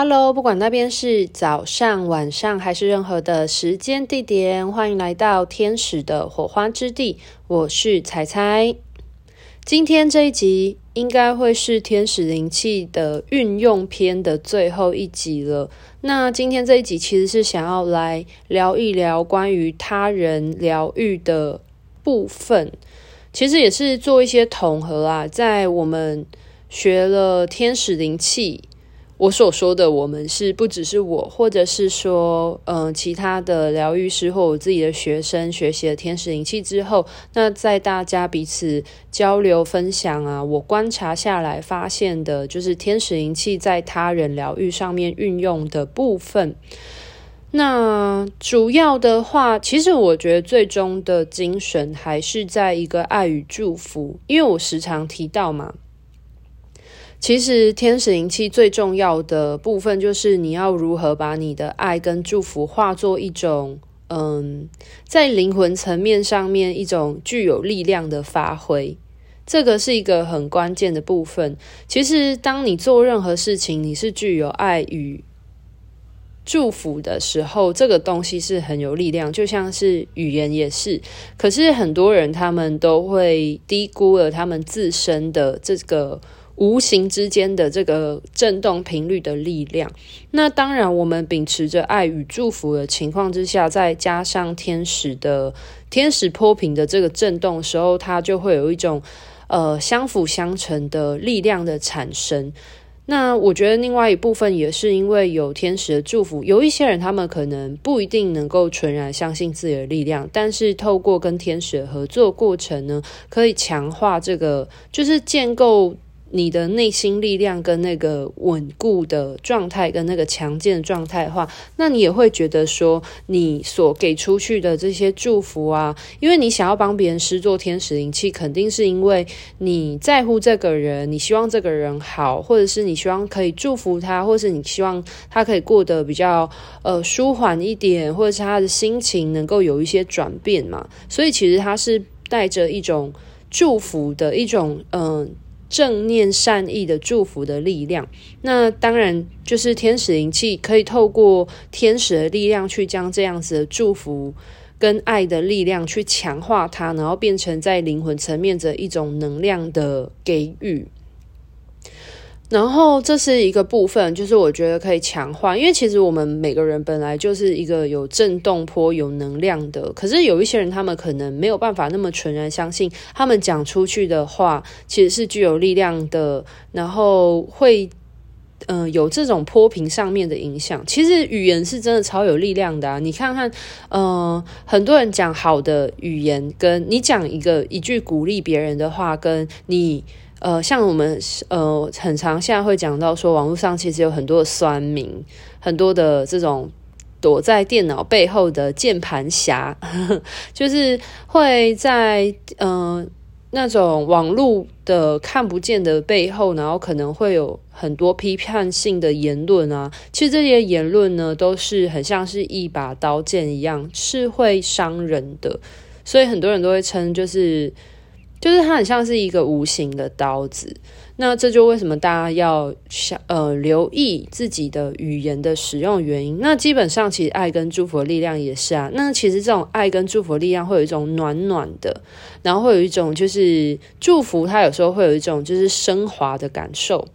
Hello，不管那边是早上、晚上还是任何的时间地点，欢迎来到天使的火花之地。我是彩彩。今天这一集应该会是天使灵气的运用篇的最后一集了。那今天这一集其实是想要来聊一聊关于他人疗愈的部分，其实也是做一些统合啊。在我们学了天使灵气。我所说的我们是不只是我，或者是说，嗯、其他的疗愈师或我自己的学生学习了天使灵气之后，那在大家彼此交流分享啊，我观察下来发现的，就是天使灵气在他人疗愈上面运用的部分。那主要的话，其实我觉得最终的精神还是在一个爱与祝福，因为我时常提到嘛。其实天使灵气最重要的部分，就是你要如何把你的爱跟祝福化作一种，嗯，在灵魂层面上面一种具有力量的发挥，这个是一个很关键的部分。其实，当你做任何事情，你是具有爱与祝福的时候，这个东西是很有力量，就像是语言也是。可是很多人他们都会低估了他们自身的这个。无形之间的这个震动频率的力量，那当然，我们秉持着爱与祝福的情况之下，再加上天使的天使波频的这个震动的时候，它就会有一种呃相辅相成的力量的产生。那我觉得另外一部分也是因为有天使的祝福，有一些人他们可能不一定能够纯然相信自己的力量，但是透过跟天使的合作过程呢，可以强化这个，就是建构。你的内心力量跟那个稳固的状态，跟那个强健的状态的话，那你也会觉得说，你所给出去的这些祝福啊，因为你想要帮别人施做天使灵气，肯定是因为你在乎这个人，你希望这个人好，或者是你希望可以祝福他，或者是你希望他可以过得比较呃舒缓一点，或者是他的心情能够有一些转变嘛。所以其实他是带着一种祝福的一种嗯。正念善意的祝福的力量，那当然就是天使灵气可以透过天使的力量去将这样子的祝福跟爱的力量去强化它，然后变成在灵魂层面的一种能量的给予。然后这是一个部分，就是我觉得可以强化，因为其实我们每个人本来就是一个有震动波、有能量的。可是有一些人，他们可能没有办法那么纯然相信，他们讲出去的话其实是具有力量的，然后会嗯、有这种波频上面的影响。其实语言是真的超有力量的啊！你看看，嗯、很多人讲好的语言，跟你讲一个一句鼓励别人的话，跟你。呃，像我们呃，很常现在会讲到说，网络上其实有很多的酸民，很多的这种躲在电脑背后的键盘侠，就是会在呃那种网络的看不见的背后，然后可能会有很多批判性的言论啊。其实这些言论呢，都是很像是一把刀剑一样，是会伤人的。所以很多人都会称就是。就是它很像是一个无形的刀子，那这就为什么大家要想呃留意自己的语言的使用原因。那基本上其实爱跟祝福的力量也是啊。那其实这种爱跟祝福力量会有一种暖暖的，然后会有一种就是祝福，它有时候会有一种就是升华的感受。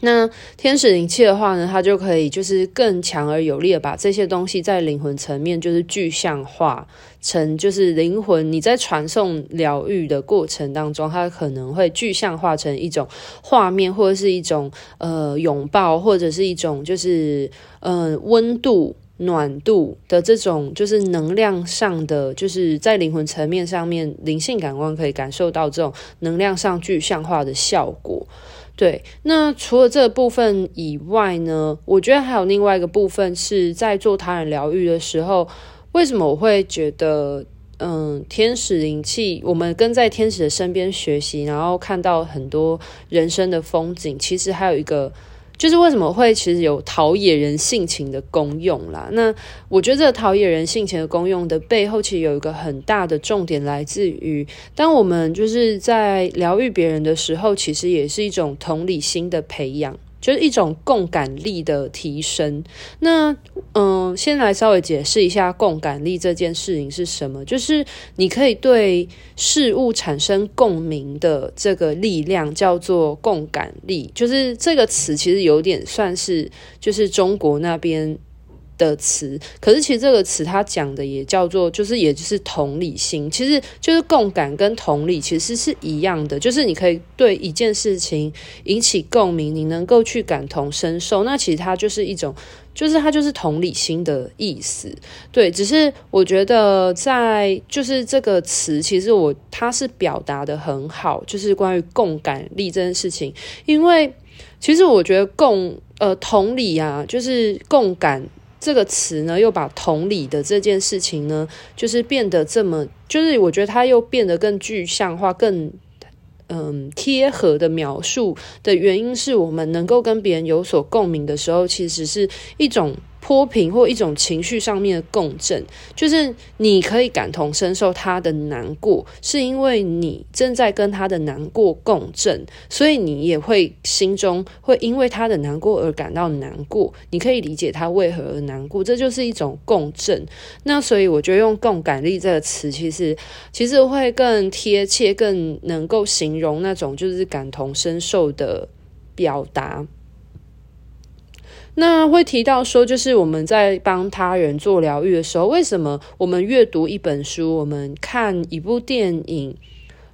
那天使灵气的话呢，它就可以就是更强而有力的把这些东西在灵魂层面就是具象化成，就是灵魂你在传送疗愈的过程当中，它可能会具象化成一种画面，或者是一种呃拥抱，或者是一种就是呃温度、暖度的这种就是能量上的，就是在灵魂层面上面灵性感官可以感受到这种能量上具象化的效果。对，那除了这个部分以外呢，我觉得还有另外一个部分是在做他人疗愈的时候，为什么我会觉得，嗯，天使灵气，我们跟在天使的身边学习，然后看到很多人生的风景，其实还有一个。就是为什么会其实有陶冶人性情的功用啦？那我觉得这个陶冶人性情的功用的背后，其实有一个很大的重点来自于，当我们就是在疗愈别人的时候，其实也是一种同理心的培养。就是一种共感力的提升。那嗯、先来稍微解释一下共感力这件事情是什么，就是你可以对事物产生共鸣的这个力量叫做共感力，就是这个词其实有点算是就是中国那边。的词，可是其实这个词它讲的也叫做，就是也就是同理心，其实就是共感跟同理其实是一样的，就是你可以对一件事情引起共鸣，你能够去感同身受，那其实它就是一种，就是它就是同理心的意思。对，只是我觉得在就是这个词，其实我它是表达得很好，就是关于共感力这件事情，因为其实我觉得共呃同理啊，就是共感。这个词呢，又把同理的这件事情呢，就是变得这么，就是我觉得它又变得更具象化、更嗯贴合的描述的原因是我们能够跟别人有所共鸣的时候，其实是一种。泼平或一种情绪上面的共振，就是你可以感同身受他的难过，是因为你正在跟他的难过共振，所以你也会心中会因为他的难过而感到难过。你可以理解他为何而难过，这就是一种共振。那所以我觉得用共感力这个词，其实其实会更贴切，更能够形容那种就是感同身受的表达。那会提到说，就是我们在帮他人做疗愈的时候，为什么我们阅读一本书，我们看一部电影，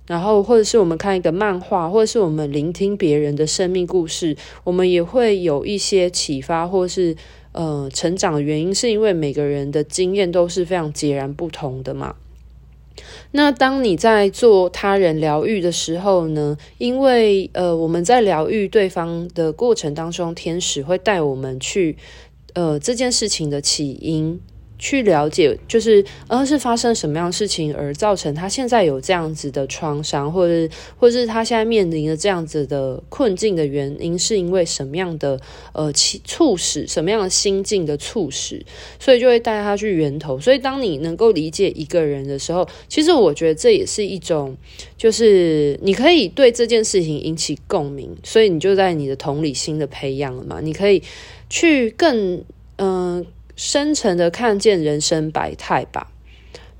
然后或者是我们看一个漫画，或者是我们聆听别人的生命故事，我们也会有一些启发，或是呃成长的原因，是因为每个人的经验都是非常截然不同的嘛。那当你在做他人疗愈的时候呢，因为呃，我们在疗愈对方的过程当中，天使会带我们去呃这件事情的起因。去了解，就是呃是发生什么样的事情而造成他现在有这样子的创伤，或者或者是他现在面临的这样子的困境的原因，是因为什么样的呃促使什么样的心境的促使，所以就会带他去源头。所以当你能够理解一个人的时候，其实我觉得这也是一种，就是你可以对这件事情引起共鸣，所以你就在你的同理心的培养了嘛，你可以去更嗯。深层的看见人生百态吧，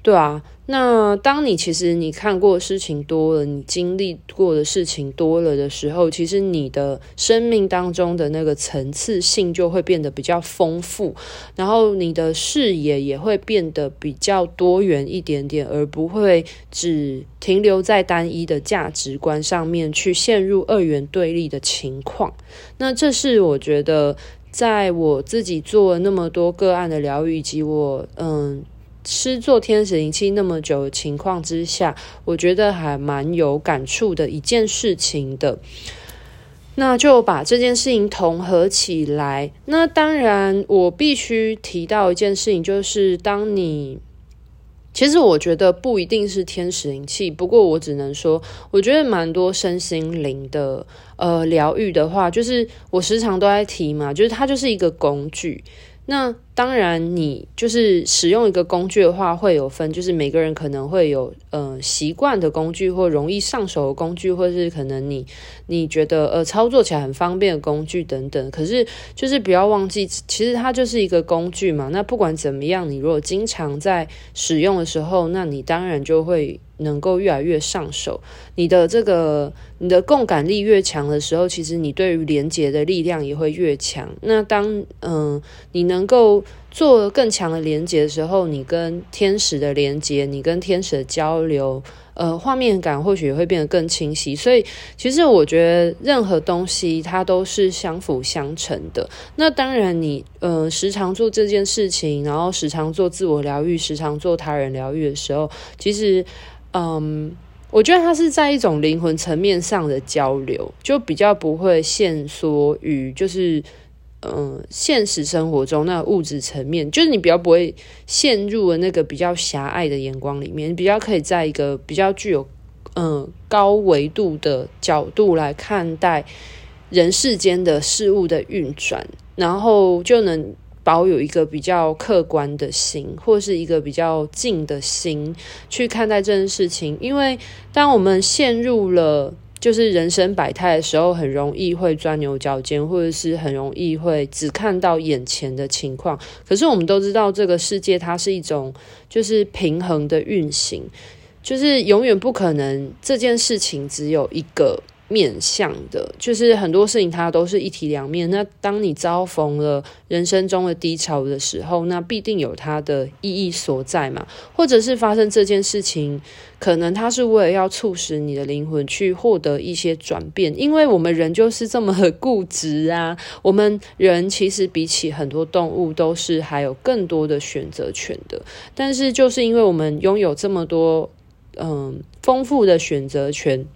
对啊。那当你其实你看过事情多了，你经历过的事情多了的时候，其实你的生命当中的那个层次性就会变得比较丰富，然后你的视野也会变得比较多元一点点，而不会只停留在单一的价值观上面去陷入二元对立的情况。那这是我觉得。在我自己做了那么多个案的疗愈，以及我嗯吃做天使灵气那么久的情况之下，我觉得还蛮有感触的一件事情的。那就把这件事情统合起来。那当然，我必须提到一件事情，就是当你。其实我觉得不一定是天使灵气，不过我只能说，我觉得蛮多身心灵的呃疗愈的话，就是我时常都在提嘛，就是它就是一个工具。那当然，你就是使用一个工具的话，会有分，就是每个人可能会有呃习惯的工具，或容易上手的工具，或是可能你你觉得呃操作起来很方便的工具等等。可是就是不要忘记，其实它就是一个工具嘛。那不管怎么样，你如果经常在使用的时候，那你当然就会。能够越来越上手，你的这个你的共感力越强的时候，其实你对于连接的力量也会越强。那当嗯、你能够做更强的连接的时候，你跟天使的连接，你跟天使的交流，呃，画面感或许也会变得更清晰。所以，其实我觉得任何东西它都是相辅相成的。那当然你，你呃时常做这件事情，然后时常做自我疗愈，时常做他人疗愈的时候，其实。嗯，我觉得它是在一种灵魂层面上的交流，就比较不会限缩于就是嗯现实生活中那物质层面，就是你比较不会陷入了那个比较狭隘的眼光里面，比较可以在一个比较具有嗯高维度的角度来看待人世间的事物的运转，然后就能。保有一个比较客观的心，或是一个比较静的心去看待这件事情。因为当我们陷入了就是人生百态的时候，很容易会钻牛角尖，或者是很容易会只看到眼前的情况。可是我们都知道，这个世界它是一种就是平衡的运行，就是永远不可能这件事情只有一个。面向的，就是很多事情它都是一体两面。那当你遭逢了人生中的低潮的时候，那必定有它的意义所在嘛。或者是发生这件事情，可能它是为了要促使你的灵魂去获得一些转变。因为我们人就是这么的固执啊。我们人其实比起很多动物都是还有更多的选择权的。但是就是因为我们拥有这么多嗯丰富的选择权。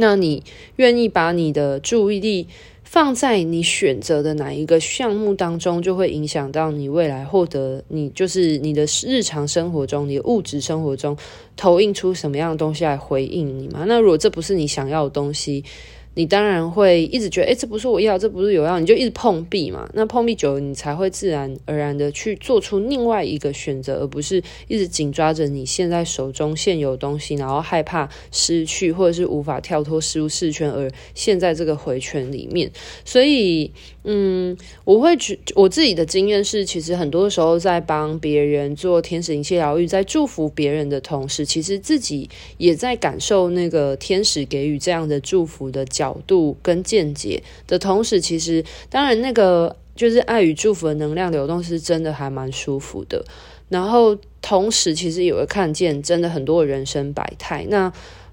那你愿意把你的注意力放在你选择的哪一个项目当中，就会影响到你未来获得你就是你的日常生活中，你的物质生活中投影出什么样的东西来回应你嘛？那如果这不是你想要的东西，你当然会一直觉得，诶，这不是我要，这不是有要，你就一直碰壁嘛。那碰壁久了，你才会自然而然的去做出另外一个选择，而不是一直紧抓着你现在手中现有东西，然后害怕失去，或者是无法跳脱舒适圈，而陷在这个回圈里面。所以，嗯，我会觉我自己的经验是，其实很多时候在帮别人做天使灵气疗愈，在祝福别人的同时，其实自己也在感受那个天使给予这样的祝福的角度跟见解的同时，其实当然那个就是爱与祝福的能量流动是真的还蛮舒服的。然后同时，其实也会看见真的很多人生百态。那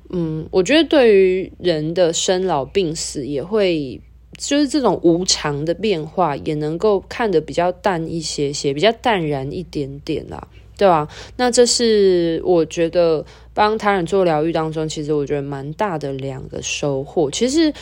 嗯，我觉得对于人的生老病死，也会就是这种无常的变化，也能够看得比较淡一些些，比较淡然一点点啦。对吧？那这是我觉得帮他人做疗愈当中，其实我觉得蛮大的两个收获。其实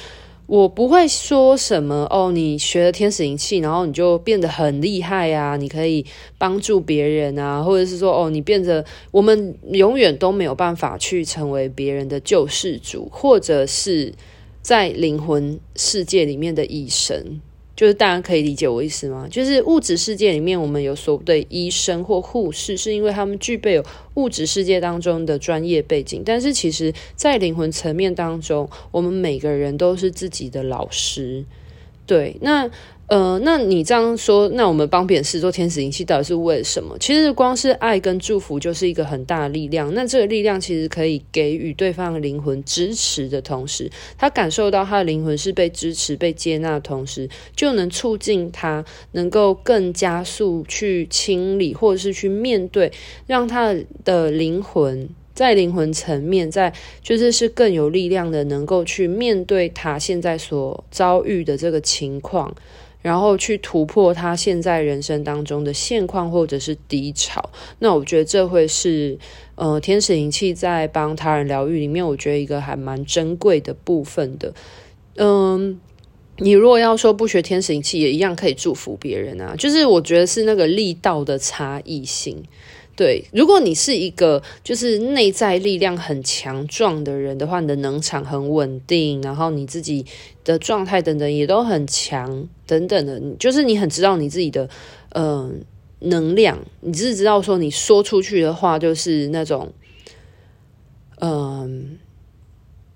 我不会说什么哦，你学了天使灵气，然后你就变得很厉害啊，你可以帮助别人啊，或者是说哦，你变得我们永远都没有办法去成为别人的救世主，或者是在灵魂世界里面的医生。就是大家可以理解我意思吗？就是物质世界里面，我们有所谓的医生或护士，是因为他们具备有物质世界当中的专业背景。但是，其实，在灵魂层面当中，我们每个人都是自己的老师。对，那。呃，那你这样说，那我们帮别人试做天使灵气到底是为什么？其实光是爱跟祝福就是一个很大的力量。那这个力量其实可以给予对方灵魂支持的同时，他感受到他的灵魂是被支持、被接纳的同时，就能促进他能够更加速去清理，或者是去面对，让他的灵魂。在灵魂层面，在就是是更有力量的，能够去面对他现在所遭遇的这个情况，然后去突破他现在人生当中的现况或者是低潮。那我觉得这会是呃天使灵气在帮他人疗愈里面，我觉得一个还蛮珍贵的部分的。嗯，你如果要说不学天使灵气，也一样可以祝福别人啊。就是我觉得是那个力道的差异性。对，如果你是一个就是内在力量很强壮的人的话，你的能场很稳定，然后你自己的状态等等也都很强，等等的，就是你很知道你自己的嗯、能量，你只是知道说你说出去的话就是那种嗯、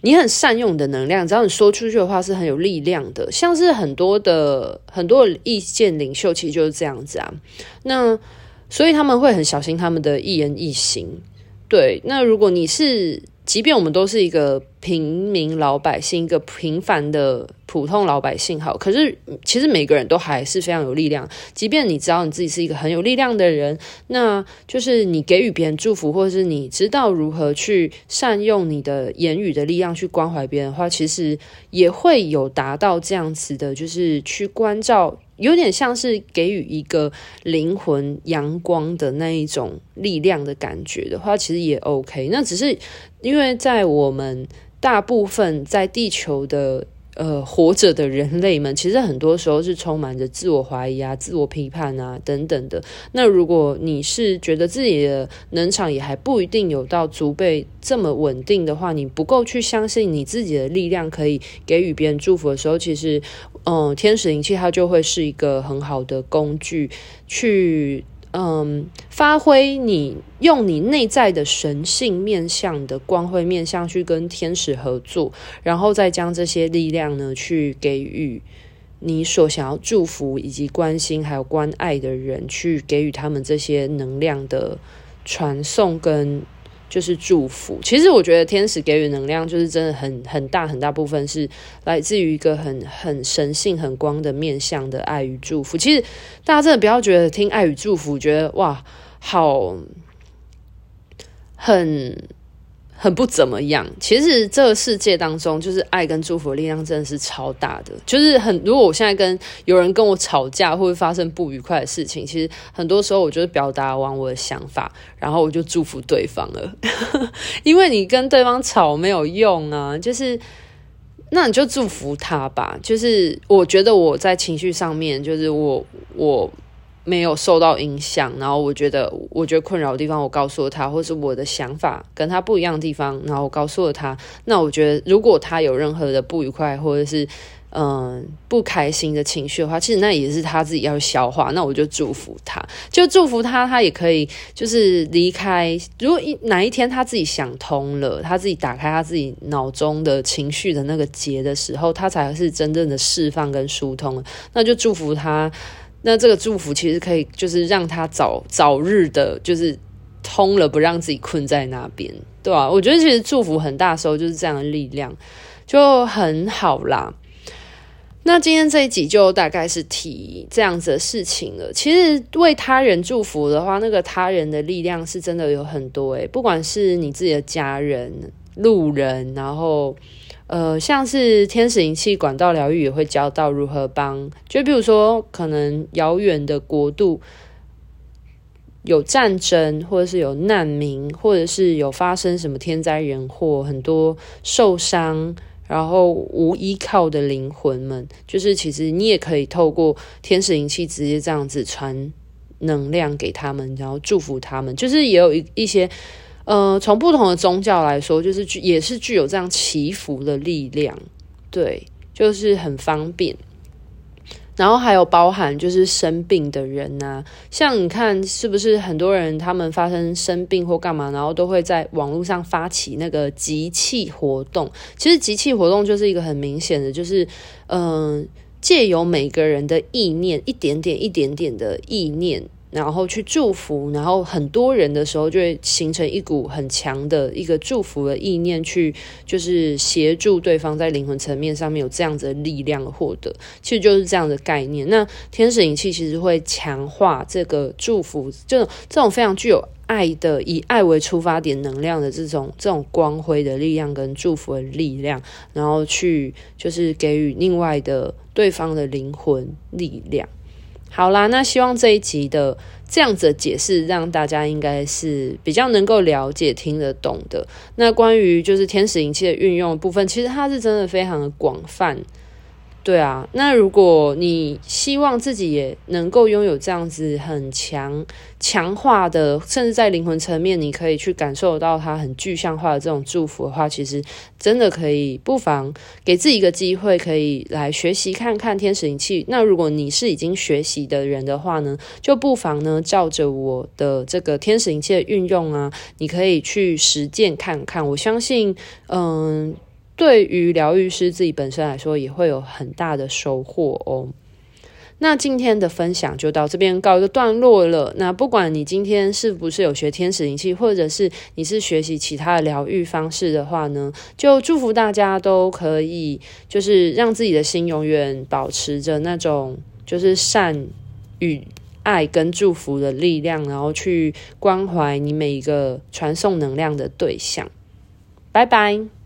你很善用你的能量，只要你说出去的话是很有力量的，像是很多的很多的意见领袖其实就是这样子啊，那。所以他们会很小心他们的一言一行，对。那如果你是，即便我们都是一个平民老百姓，一个平凡的普通老百姓，好，可是其实每个人都还是非常有力量。即便你知道你自己是一个很有力量的人，那就是你给予别人祝福，或者是你知道如何去善用你的言语的力量去关怀别人的话，其实也会有达到这样子的，就是去关照。有点像是给予一个灵魂阳光的那一种力量的感觉的话，其实也 OK。那只是因为在我们大部分在地球的。呃，活着的人类们，其实很多时候是充满着自我怀疑啊、自我批判啊等等的。那如果你是觉得自己的能场也还不一定有到足备这么稳定的话，你不够去相信你自己的力量可以给予别人祝福的时候，其实，嗯、天使灵气它就会是一个很好的工具去。嗯，发挥你用你内在的神性面向的光辉面向去跟天使合作，然后再将这些力量呢去给予你所想要祝福以及关心还有关爱的人，去给予他们这些能量的传送跟。就是祝福。其实我觉得天使给予能量，就是真的很很大很大部分是来自于一个很很神性、很光的面向的爱与祝福。其实大家真的不要觉得听爱与祝福，觉得哇，好很。很不怎么样。其实这个世界当中，就是爱跟祝福的力量真的是超大的。就是很，如果我现在跟有人跟我吵架，或者发生不愉快的事情，其实很多时候我就是表达完我的想法，然后我就祝福对方了。因为你跟对方吵没有用啊，就是那你就祝福他吧。就是我觉得我在情绪上面，就是我我。没有受到影响，然后我觉得，我觉得困扰的地方，我告诉了他，或是我的想法跟他不一样的地方，然后我告诉了他。那我觉得，如果他有任何的不愉快，或者是嗯、不开心的情绪的话，其实那也是他自己要消化。那我就祝福他，就祝福他，他也可以就是离开。如果一哪一天他自己想通了，他自己打开他自己脑中的情绪的那个结的时候，他才是真正的释放跟疏通。那就祝福他。那这个祝福其实可以，就是让他早早日的，就是通了，不让自己困在那边，对吧？我觉得其实祝福很大时候就是这样的力量，就很好啦。那今天这一集就大概是提这样子的事情了。其实为他人祝福的话，那个他人的力量是真的有很多诶，不管是你自己的家人、路人，然后。呃，像是天使灵气管道疗愈也会教到如何帮，就比如说可能遥远的国度有战争，或者是有难民，或者是有发生什么天灾人祸，很多受伤然后无依靠的灵魂们，就是其实你也可以透过天使灵气直接这样子传能量给他们，然后祝福他们，就是也有一一些。呃，从不同的宗教来说，就是具也是具有这样祈福的力量，对，就是很方便。然后还有包含就是生病的人呐、像你看是不是很多人他们发生生病或干嘛，然后都会在网络上发起那个集气活动。其实集气活动就是一个很明显的，就是嗯、借由每个人的意念，一点点、一点点的意念。然后去祝福，然后很多人的时候就会形成一股很强的一个祝福的意念，去就是协助对方在灵魂层面上面有这样子的力量获得，其实就是这样的概念。那天使灵气其实会强化这个祝福，这这种非常具有爱的，以爱为出发点能量的这种这种光辉的力量跟祝福的力量，然后去就是给予另外的对方的灵魂力量。好啦，那希望这一集的这样子的解释，让大家应该是比较能够了解、听得懂的。那关于就是天使灵气的运用部分，其实它是真的非常的广泛。对啊，那如果你希望自己也能够拥有这样子很强强化的，甚至在灵魂层面，你可以去感受到它很具象化的这种祝福的话，其实真的可以不妨给自己一个机会，可以来学习看看天使灵气。那如果你是已经学习的人的话呢，就不妨呢照着我的这个天使灵气的运用啊，你可以去实践看看。我相信，嗯。对于疗愈师自己本身来说，也会有很大的收获哦。那今天的分享就到这边告一个段落了。那不管你今天是不是有学天使灵气，或者是你是学习其他的疗愈方式的话呢，就祝福大家都可以，就是让自己的心永远保持着那种就是善与爱跟祝福的力量，然后去关怀你每一个传送能量的对象。拜拜。